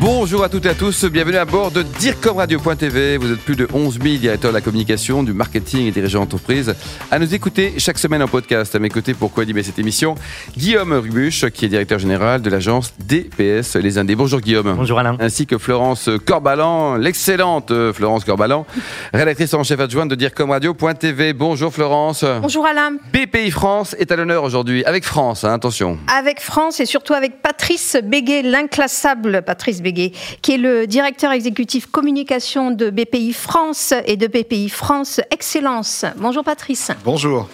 Bonjour à toutes et à tous, bienvenue à bord de DIRCOMRadio.tv. Vous êtes plus de 11 000 directeurs de la communication, du marketing et dirigeants d'entreprise à nous écouter chaque semaine en podcast. À mes côtés, pour co-animer cette émission, Guillaume Rubuche, qui est directeur général de l'agence DPS Les Indés. Bonjour Guillaume. Bonjour Alain. Ainsi que Florence Corbalan, l'excellente Florence Corbalan, rédactrice en chef adjointe de DIRCOMRadio.tv. Bonjour Florence. Bonjour Alain. BPI France est à l'honneur aujourd'hui, avec France, hein, attention. Avec France et surtout avec Patrice Béguet, l'inclassable Patrice Béguet qui est le directeur exécutif communication de BPI France et de BPI France Excellence. Bonjour Patrice. Bonjour.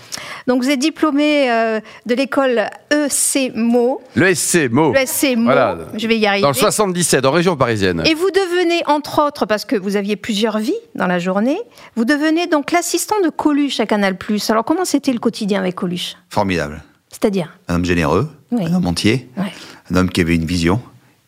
Donc vous êtes diplômé euh, de l'école ECMO. Le SCMO. Le SCMO. Voilà. Je vais y arriver. Dans le 77, en région parisienne. Et vous devenez, entre autres, parce que vous aviez plusieurs vies dans la journée, vous devenez donc l'assistant de Coluche à Canal+. Alors comment c'était le quotidien avec Coluche? Formidable. C'est-à-dire? Un homme généreux, un homme entier, un homme qui avait une vision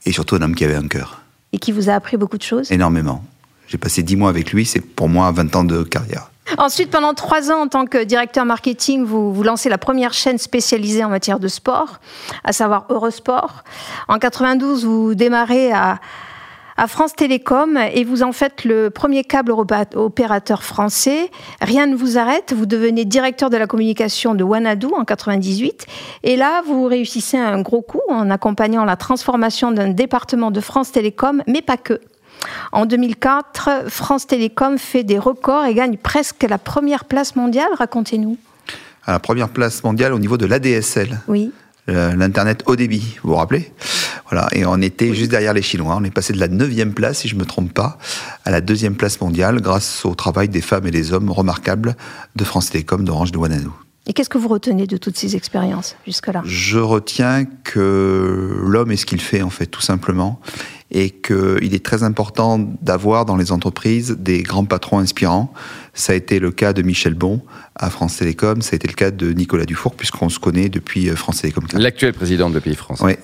et surtout un homme qui avait un cœur. Et qui vous a appris beaucoup de choses Énormément. J'ai passé dix mois avec lui, c'est pour moi 20 ans de carrière. Ensuite, pendant trois ans, en tant que directeur marketing, vous, vous lancez la première chaîne spécialisée en matière de sport, à savoir Eurosport. En 92, vous démarrez à, à France Télécom et vous en faites le premier câble opérateur français. Rien ne vous arrête, vous devenez directeur de la communication de Wanadu en 98 et là vous réussissez un gros coup en accompagnant la transformation d'un département de France Télécom, mais pas que. En 2004, France Télécom fait des records et gagne presque la première place mondiale. Racontez-nous. la première place mondiale au niveau de l'ADSL. Oui. L'Internet haut débit, vous vous rappelez? Voilà, et on était juste derrière les Chinois. On est passé de la neuvième place, si je me trompe pas, à la deuxième place mondiale grâce au travail des femmes et des hommes remarquables de France Télécom, d'Orange, de Wanadoo. Et qu'est-ce que vous retenez de toutes ces expériences jusque-là? Je retiens que l'homme est ce qu'il fait, en fait, tout simplement. Et qu'il est très important d'avoir dans les entreprises des grands patrons inspirants. Ça a été le cas de Michel Bon à France Télécom, ça a été le cas de Nicolas Dufour, puisqu'on se connaît depuis France Télécom. L'actuel président de Pays France. Oui,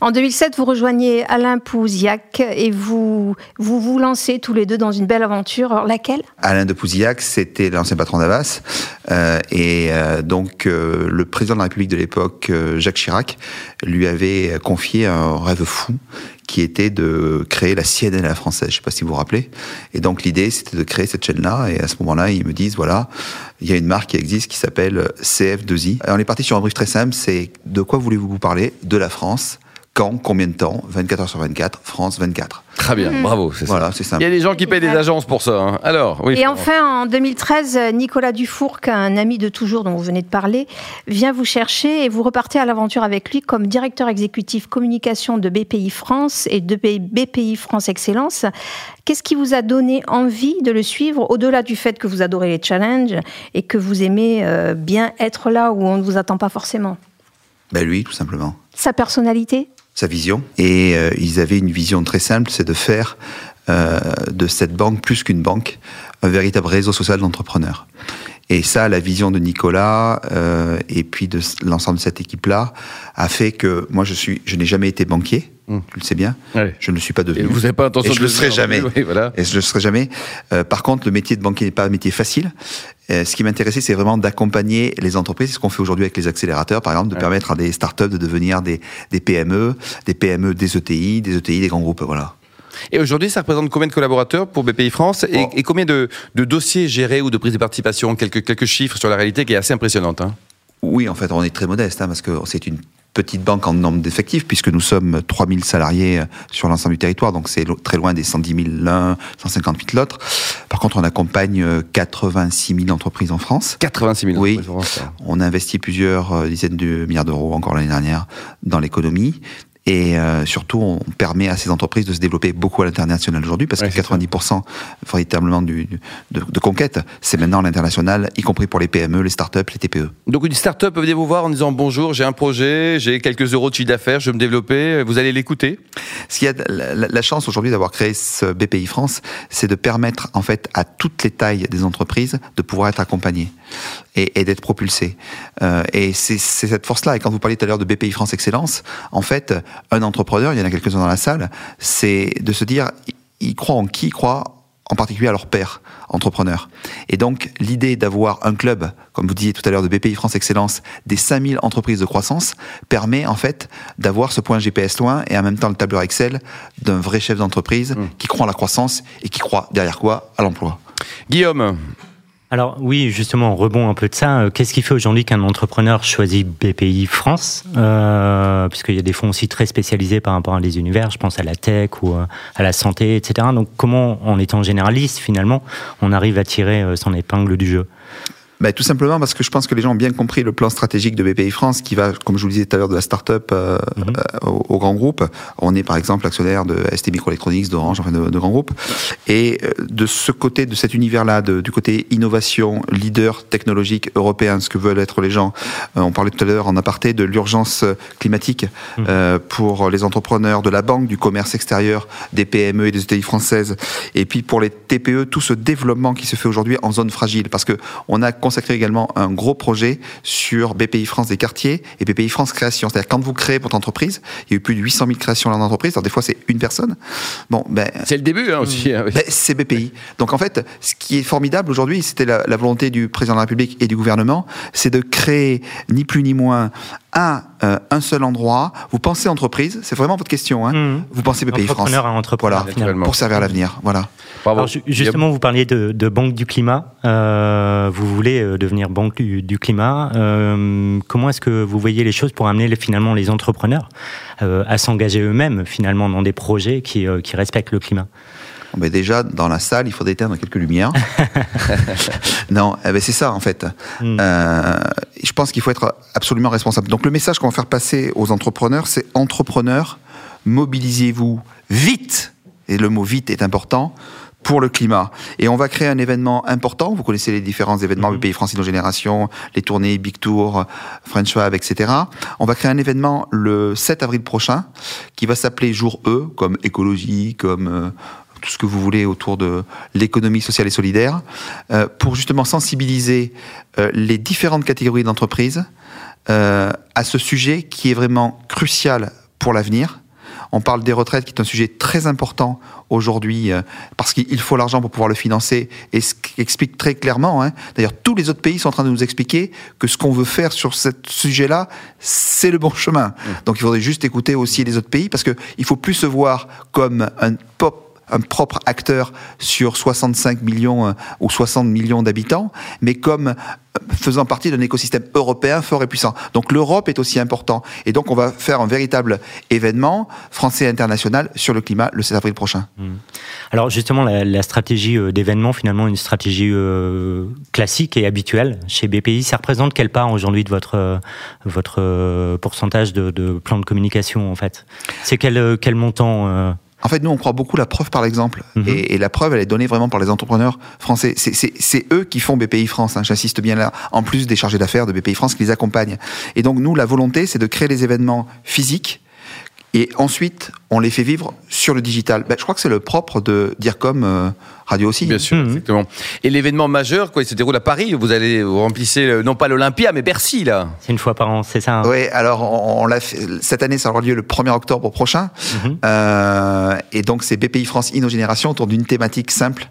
en 2007, vous rejoignez Alain Pouziac et vous, vous lancez tous les deux dans une belle aventure. Alors, laquelle? Alain de Pouziac, c'était l'ancien patron d'Avas. Euh, et euh, donc, euh, le président de la République de l'époque, Jacques Chirac, lui avait confié un rêve fou qui était de créer la CNN à la française. Je ne sais pas si vous vous rappelez. Et donc l'idée, c'était de créer cette chaîne-là. Et à ce moment-là, ils me disent, voilà, il y a une marque qui existe qui s'appelle CF2I. Et on est parti sur un brief très simple, c'est de quoi voulez-vous vous parler? De la France quand, combien de temps? 24 heures sur 24, France 24. Très bien, bravo. C'est voilà, c'est simple. Il y a des gens qui payent des agences pour ça. Hein. Alors, oui. Et enfin, en 2013, Nicolas Dufour, un ami de toujours dont vous venez de parler, vient vous chercher et vous repartez à l'aventure avec lui comme directeur exécutif communication de BPI France et de BPI France Excellence. Qu'est-ce qui vous a donné envie de le suivre, au-delà du fait que vous adorez les challenges et que vous aimez euh, bien être là où on ne vous attend pas forcément? Ben Lui, tout simplement. Sa personnalité? Sa vision. Et euh, ils avaient une vision très simple, c'est de faire euh, de cette banque, plus qu'une banque, un véritable réseau social d'entrepreneurs. Et ça, la vision de Nicolas euh, et puis de l'ensemble de cette équipe-là a fait que moi, je suis, je n'ai jamais été banquier. Hum. Tu le sais bien. Je ne le suis pas devenu. Et vous n'avez pas intention et je le serai jamais. voilà. Et je le serai jamais. Euh, par contre, le métier de banquier n'est pas un métier facile. Euh, ce qui m'intéressait, c'est vraiment d'accompagner les entreprises. C'est ce qu'on fait aujourd'hui avec les accélérateurs, par exemple, de permettre à des startups de devenir des, des PME, des PME, des ETI, des ETI, des grands groupes. Voilà. Et aujourd'hui, ça représente combien de collaborateurs pour BPI France et, combien de, dossiers gérés ou de prise de participation? Quelques, quelques chiffres sur la réalité qui est assez impressionnante. Hein. Oui, en fait, on est très modeste hein, parce que c'est une petite banque en nombre d'effectifs, puisque nous sommes 3000 salariés euh, sur l'ensemble du territoire, donc c'est très loin des 110 000 l'un, 158 l'autre. Par contre, on accompagne 86 euh, 000 entreprises en France. 86 000 Oui. On a investi plusieurs euh, dizaines de milliards d'euros encore l'année dernière dans l'économie. Et euh, surtout, on permet à ces entreprises de se développer beaucoup à l'international aujourd'hui, parce que 90% véritablement du, de, de conquête, c'est maintenant l'international, y compris pour les PME, les startups, les TPE. Donc une startup venez vous voir en disant bonjour, j'ai un projet, j'ai quelques euros de chiffre d'affaires, je veux me développer, vous allez l'écouter? Ce qui a la, la chance aujourd'hui d'avoir créé ce BPI France, c'est de permettre en fait à toutes les tailles des entreprises de pouvoir être accompagnées et, et d'être propulsées. Euh, et c'est cette force-là. Et quand vous parliez tout à l'heure de BPI France Excellence, en fait, un entrepreneur, il y en a quelques-uns dans la salle, c'est de se dire, il croit en qui il croit en particulier à leurs pairs entrepreneurs. Et donc, l'idée d'avoir un club, comme vous disiez tout à l'heure, de BPI France Excellence, des 5000 entreprises de croissance, permet en fait d'avoir ce point GPS loin et en même temps le tableur Excel d'un vrai chef d'entreprise Mmh. qui croit à la croissance et qui croit derrière quoi? À l'emploi. Guillaume, Alors oui, justement, on rebond un peu de ça. Euh, Qu'est-ce qui fait aujourd'hui qu'un entrepreneur choisit BPI France euh, Puisqu'il y a des fonds aussi très spécialisés par rapport à des univers, je pense à la tech ou euh, à la santé, etc. Donc comment, en étant généraliste, finalement, on arrive à tirer euh, son épingle du jeu? Ben, tout simplement parce que je pense que les gens ont bien compris le plan stratégique de BPI France qui va, comme je vous le disais tout à l'heure, de la start-up euh, euh, au, au grand groupe. On est par exemple actionnaire de ST Microelectronics, d'Orange, enfin de, de grands groupes. Et euh, de ce côté, de cet univers-là, du côté innovation, leader technologique européen, ce que veulent être les gens. Euh, on parlait tout à l'heure en aparté de l'urgence climatique Mhm. pour les entrepreneurs de la banque, du commerce extérieur, des PME et des ETI françaises. Et puis pour les TPE, tout ce développement qui se fait aujourd'hui en zone fragile. Parce que on a consacré également un gros projet sur BPI France des quartiers et BPI France création. C'est-à-dire quand vous créez votre entreprise, il y a eu plus de 800 000 créations dans l'entreprise. Alors des fois c'est une personne. Bon, ben c'est le début hein, aussi. hein, oui. ben, c'est BPI. Donc en fait, ce qui est formidable aujourd'hui, c'était la, la volonté du président de la République et du gouvernement, c'est de créer ni plus ni moins un, euh, un seul endroit. Vous pensez entreprise, c'est vraiment votre question. Hein Mhm. Vous pensez BPI France. Entrepreneur à entrepreneur, Voilà, finalement. pour servir l'avenir. Voilà. Bravo. Alors, ju- justement, vous parliez de, de banque du climat. Euh, vous voulez euh, devenir banque du, du climat. Euh, comment est-ce que vous voyez les choses pour amener les- finalement les entrepreneurs euh, à s'engager eux-mêmes finalement dans des projets qui, euh, qui respectent le climat? Bon, ben déjà, dans la salle, il faut éteindre quelques lumières. non, eh ben c'est ça, en fait. Mm. Euh, je pense qu'il faut être absolument responsable. Donc, le message qu'on va faire passer aux entrepreneurs, c'est entrepreneurs, mobilisez-vous vite, et le mot vite est important, pour le climat. Et on va créer un événement important. Vous connaissez les différents événements du pays France Génération, les tournées Big Tour, French Fab, etc. On va créer un événement le 7 avril prochain qui va s'appeler Jour E, comme écologie, comme euh, tout ce que vous voulez autour de l'économie sociale et solidaire, euh, pour justement sensibiliser euh, les différentes catégories d'entreprises euh, à ce sujet qui est vraiment crucial pour l'avenir. On parle des retraites, qui est un sujet très important aujourd'hui, euh, parce qu'il faut l'argent pour pouvoir le financer, et ce qui explique très clairement, hein, d'ailleurs tous les autres pays sont en train de nous expliquer que ce qu'on veut faire sur ce sujet-là, c'est le bon chemin. Donc il faudrait juste écouter aussi les autres pays, parce qu'il ne faut plus se voir comme un pop un propre acteur sur 65 millions euh, ou 60 millions d'habitants, mais comme euh, faisant partie d'un écosystème européen fort et puissant. Donc l'Europe est aussi important. Et donc on va faire un véritable événement français et international sur le climat le 7 avril prochain. Alors justement, la, stratégie euh, d'événement, finalement, une stratégie classique et habituelle chez BPI, ça représente quelle part aujourd'hui de votre, votre pourcentage de, plan de communication en fait? C'est quel, quel montant En fait, nous, on croit beaucoup la preuve par l'exemple. Mhm. et, et la preuve, elle est donnée vraiment par les entrepreneurs français. C'est- eux qui font BPI France, hein, j'insiste bien là, en plus des chargés d'affaires de BPI France qui les accompagnent. Et donc, nous, la volonté, c'est de créer des événements physiques et ensuite, on les fait vivre sur le digital. Ben, je crois que c'est le propre de DIRCOM euh, Radio aussi. Bien sûr, Mhm. exactement. Et l'événement majeur, quoi, il se déroule à Paris. Vous allez vous remplissez non pas l'Olympia, mais Bercy là. C'est une fois par an, c'est ça hein Oui, alors on, on l'a fait, cette année, ça aura lieu le 1er octobre prochain. Mhm. Euh, et donc, c'est BPI France InnoGénération autour d'une thématique simple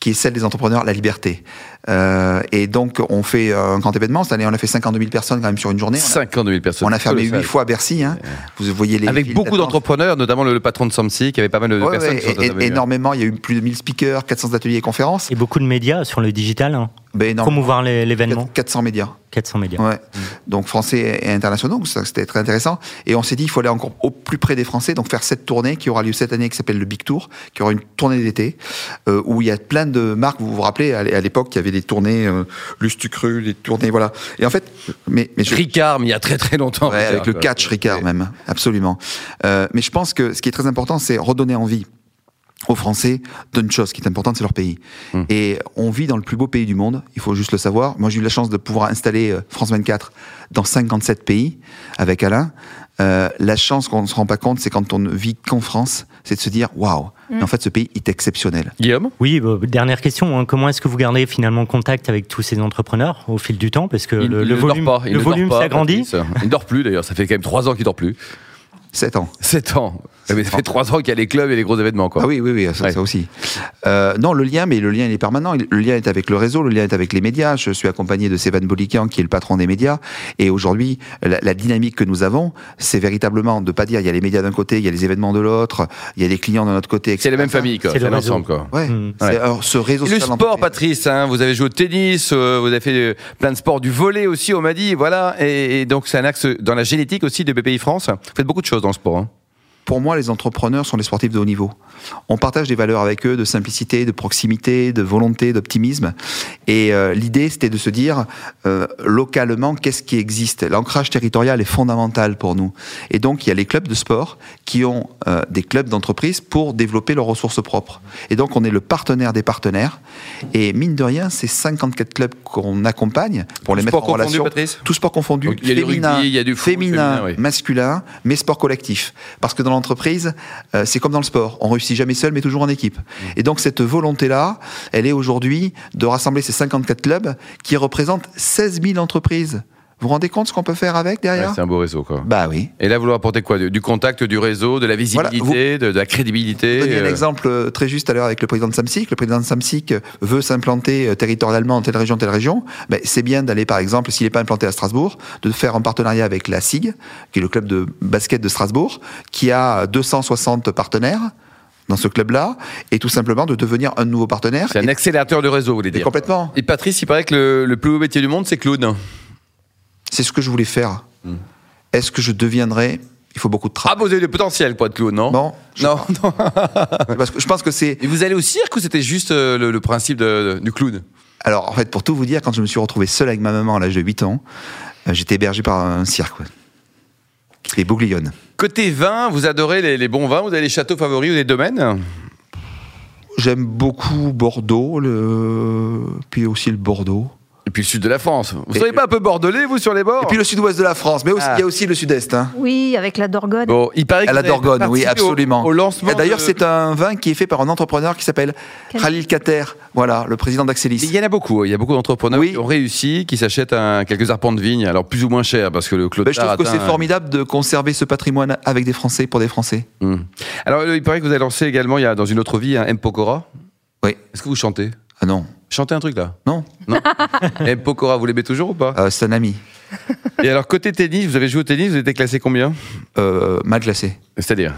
qui est celle des entrepreneurs, la liberté. Euh, et donc, on fait un grand événement. Cette année, on a fait 52 000 personnes quand même sur une journée. On a- 52 000 personnes. On a fermé huit fois Bercy. Hein. Vous voyez les Avec beaucoup d'entrepreneurs, notamment le, le patron de Samsi, qui avait pas mal de Ouais, personnes ouais, qui sont et- énormément. Il y a eu plus de 1000 speakers, 400 ateliers et conférences. Et beaucoup de médias sur le digital, hein, Ben, promouvoir les- l'événement. 400 médias. 400 médias. Ouais. Donc français et internationaux, donc ça c'était très intéressant. Et on s'est dit il faut aller encore au plus près des Français, donc faire cette tournée qui aura lieu cette année, qui s'appelle le Big Tour, qui aura une tournée d'été euh, où il y a plein de marques. Vous vous rappelez à l'é- à l'époque il y avait des tournées euh, Lustucru, des tournées voilà. Et en fait, mais, mais je, Ricard, mais il y a très très longtemps. Ouais, Ricard, avec le catch Ricard Ouais. même, absolument. Euh, mais je pense que ce qui est très important, c'est redonner envie aux Français d'une chose qui est importante, c'est leur pays. Mm. Et on vit dans le plus beau pays du monde, il faut juste le savoir. Moi, j'ai eu la chance de pouvoir installer euh, France 24 dans 57 pays avec Alain. Euh, la chance qu'on ne se rend pas compte, c'est quand on ne vit qu'en France, c'est de se dire waouh, mais en fait, ce pays est exceptionnel. Guillaume? Oui, bah, dernière question. hein. Comment est-ce que vous gardez finalement contact avec tous ces entrepreneurs au fil du temps? Parce que il, le, il le ne volume, pas. Le ne volume s'agrandit. Il ne dort plus d'ailleurs. Ça fait quand même trois ans qu'il dort plus. 7 ans. 7 ans. Mais ça fait trois ans qu'il y a les clubs et les gros événements, quoi. Ah oui, oui, oui, ça, Ouais. ça aussi. Euh, non, le lien, mais le lien, il est permanent. Le lien est avec le réseau, le lien est avec les médias. Je suis accompagné de Sévan Bolikian, qui est le patron des médias. Et aujourd'hui, la, la dynamique que nous avons, c'est véritablement de pas dire il y a les médias d'un côté, il y a les événements de l'autre, il y a les clients de notre côté. C'est la même etc. famille, quoi. C'est l'ensemble, quoi. Ouais. Mm. C'est- Ouais. alors, ce réseau Et le sport, Patrice, hein, vous avez joué au tennis, euh, vous avez fait euh, plein de sports, du volet aussi, on m'a dit, voilà. Et, et donc, c'est un axe dans la génétique aussi de BPI France. Vous faites beaucoup de choses dans le sport. hein. Pour moi, les entrepreneurs sont les sportifs de haut niveau. On partage des valeurs avec eux de simplicité, de proximité, de volonté, d'optimisme. Et euh, l'idée, c'était de se dire euh, localement qu'est-ce qui existe? L'ancrage territorial est fondamental pour nous. Et donc, il y a les clubs de sport qui ont euh, des clubs d'entreprise pour développer leurs ressources propres. Et donc, on est le partenaire des partenaires. Et mine de rien, c'est 54 clubs qu'on accompagne pour les mettre en confondu, relation. Patrice? Tout sport confondu. Donc, il y a du féminin, rugby, il y a du foot, féminin, féminin, oui. masculin, mais sport collectif. Parce que dans l'entreprise, c'est comme dans le sport. On réussit jamais seul, mais toujours en équipe. Et donc, cette volonté-là, elle est aujourd'hui de rassembler ces 54 clubs qui représentent 16 000 entreprises. Vous vous rendez compte ce qu'on peut faire avec Ouais, derrière c'est un beau réseau, quoi. Bah oui. Et là, vous leur apportez quoi? Du contact, du réseau, de la visibilité, de, de la crédibilité Je un euh, exemple euh, très juste à l'heure avec le président de Samsic. Le président de Samsic euh, veut s'implanter territorialement dans telle région, telle région. Ben, c'est bien d'aller, par exemple, s'il n'est pas implanté à Strasbourg, de faire un partenariat avec la SIG, qui est le club de basket de Strasbourg, qui a 260 partenaires dans ce club-là, et tout simplement de devenir un nouveau partenaire. C'est un accélérateur de réseau, vous voulez et dire. complètement. Et Patrice, il paraît que le, le plus beau métier du monde, c'est clown. C'est ce que je voulais faire. Hmm. Est-ce que je deviendrai Il faut beaucoup de Ah, travail. vous avez du potentiel pour être clown, non? Je, Non, non. parce que je pense que c'est. Et vous allez au cirque ou c'était juste euh, le, le principe de- de- du clown Alors, en fait, pour tout vous dire, quand je me suis retrouvé seul avec ma maman à l'âge de 8 ans, euh, j'étais hébergé par un cirque, ouais, s'appelait Bouglione. Côté vin, vous adorez les, les bons vins, vous avez les châteaux favoris ou les domaines? J'aime beaucoup Bordeaux, le... puis aussi le Bordeaux. Et puis le sud de la France. Vous Et- seriez pas un peu bordelais, vous, sur les bords Et puis le sud-ouest de la France, mais aussi- il Ah. y a aussi le sud-est. Hein. Oui, avec la Dorgone. Bon, il paraît que À la Dorgone, oui, au- absolument. Au, lancement. D'ailleurs, de- c'est un vin qui est fait par un entrepreneur qui s'appelle Khalil Kater, voilà, le président d'Axelis. Il y en a beaucoup. Il y a beaucoup d'entrepreneurs Oui. qui ont réussi, qui s'achètent quelques arpents de vigne, alors plus ou moins cher, parce que le Claude Ben, je trouve que c'est un- formidable de conserver ce patrimoine avec des Français pour des Français. Hmm. Alors, euh, il paraît que vous avez lancé également, il y a dans une autre vie, un M. Pokora. Oui. Est-ce que vous chantez? Ah non, Chantez un truc là. non, Non M. Pokora, vous l'aimez toujours ou pas euh, c'est un ami. Et alors, côté tennis, vous avez joué au tennis, vous étiez classé combien Euh, mal classé. C'est-à-dire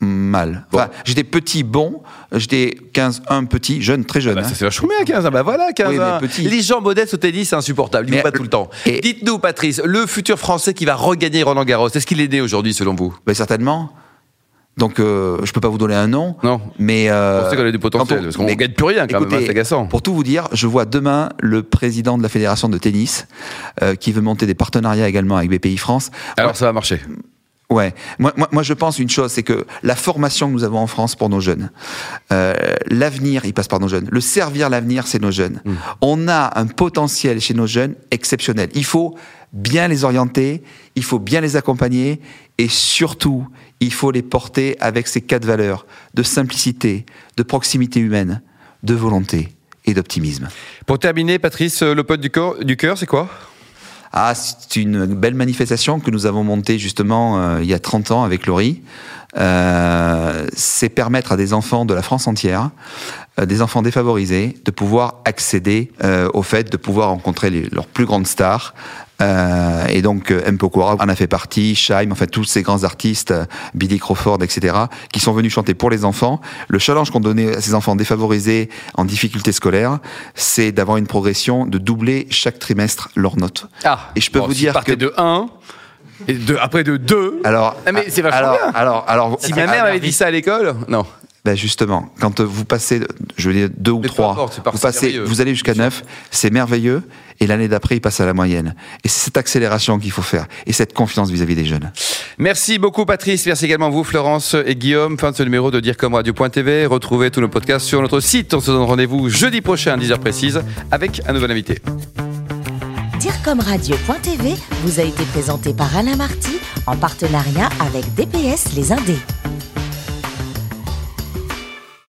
Mal. Enfin, j'étais petit, bon. J'étais 15, 1 petit, jeune, très jeune. bah, hein. Ça c'est vachement bien, 15 ans. Bah voilà, 15 Oui, mais ans. petit. Les gens modestes au tennis, c'est insupportable. Ils Mais, pas tout le temps. et- Dites-nous, Patrice, le futur Français qui va regagner Roland Garros, est-ce qu'il est né aujourd'hui, selon vous? Ben, certainement. Donc, euh, je peux pas vous donner un nom. Non. Mais. euh, On sait qu'on a du potentiel, on- parce qu'on mais gagne plus rien quand même, hein, c'est agaçant. Pour tout vous dire, je vois demain le président de la fédération de tennis euh, qui veut monter des partenariats également avec BPI France. Alors, ça va marcher. Ouais. Moi, moi, moi, je pense une chose, c'est que la formation que nous avons en France pour nos jeunes, euh, l'avenir, il passe par nos jeunes. Le servir l'avenir, c'est nos jeunes. Mm. On a un potentiel chez nos jeunes exceptionnel. Il faut bien les orienter, il faut bien les accompagner et surtout, il faut les porter avec ces quatre valeurs de simplicité, de proximité humaine, de volonté et d'optimisme. Pour terminer, Patrice, euh, l'Open du, cœur, c'est quoi? Ah, c'est une belle manifestation que nous avons montée justement euh, il y a 30 ans avec Laurie. Euh, c'est permettre à des enfants de la France entière, des enfants défavorisés, de pouvoir accéder euh, au fait de pouvoir rencontrer les- leurs plus grandes stars. Euh, et donc euh, M. Pokora en a fait partie, Shaim, enfin tous ces grands artistes, euh, Billy Crawford, etc., qui sont venus chanter pour les enfants. Le challenge qu'on donnait à ces enfants défavorisés en difficulté scolaire, c'est d'avoir une progression, de doubler chaque trimestre leurs notes. Ah Et je peux vous si dire que- de 1, et de, après de 2. Alors, Ah, mais c'est vachement alors, bien. alors, alors, Si ma mère m'avait dit ça à l'école, non. Ben justement, quand vous passez, je veux dire deux ou Mais trois, importe, vous passez, vous allez jusqu'à neuf, c'est merveilleux. Et l'année d'après, il passe à la moyenne. Et c'est cette accélération qu'il faut faire et cette confiance vis-à-vis des jeunes. Merci beaucoup Patrice, merci également à vous Florence et Guillaume. Fin de ce numéro de Dire comme Radio.tv. Retrouvez tous nos podcasts sur notre site. On se donne rendez-vous jeudi prochain à 10h précise avec un nouvel invité. Direcomradio.tv vous a été présenté par Alain Marty en partenariat avec DPS Les Indés.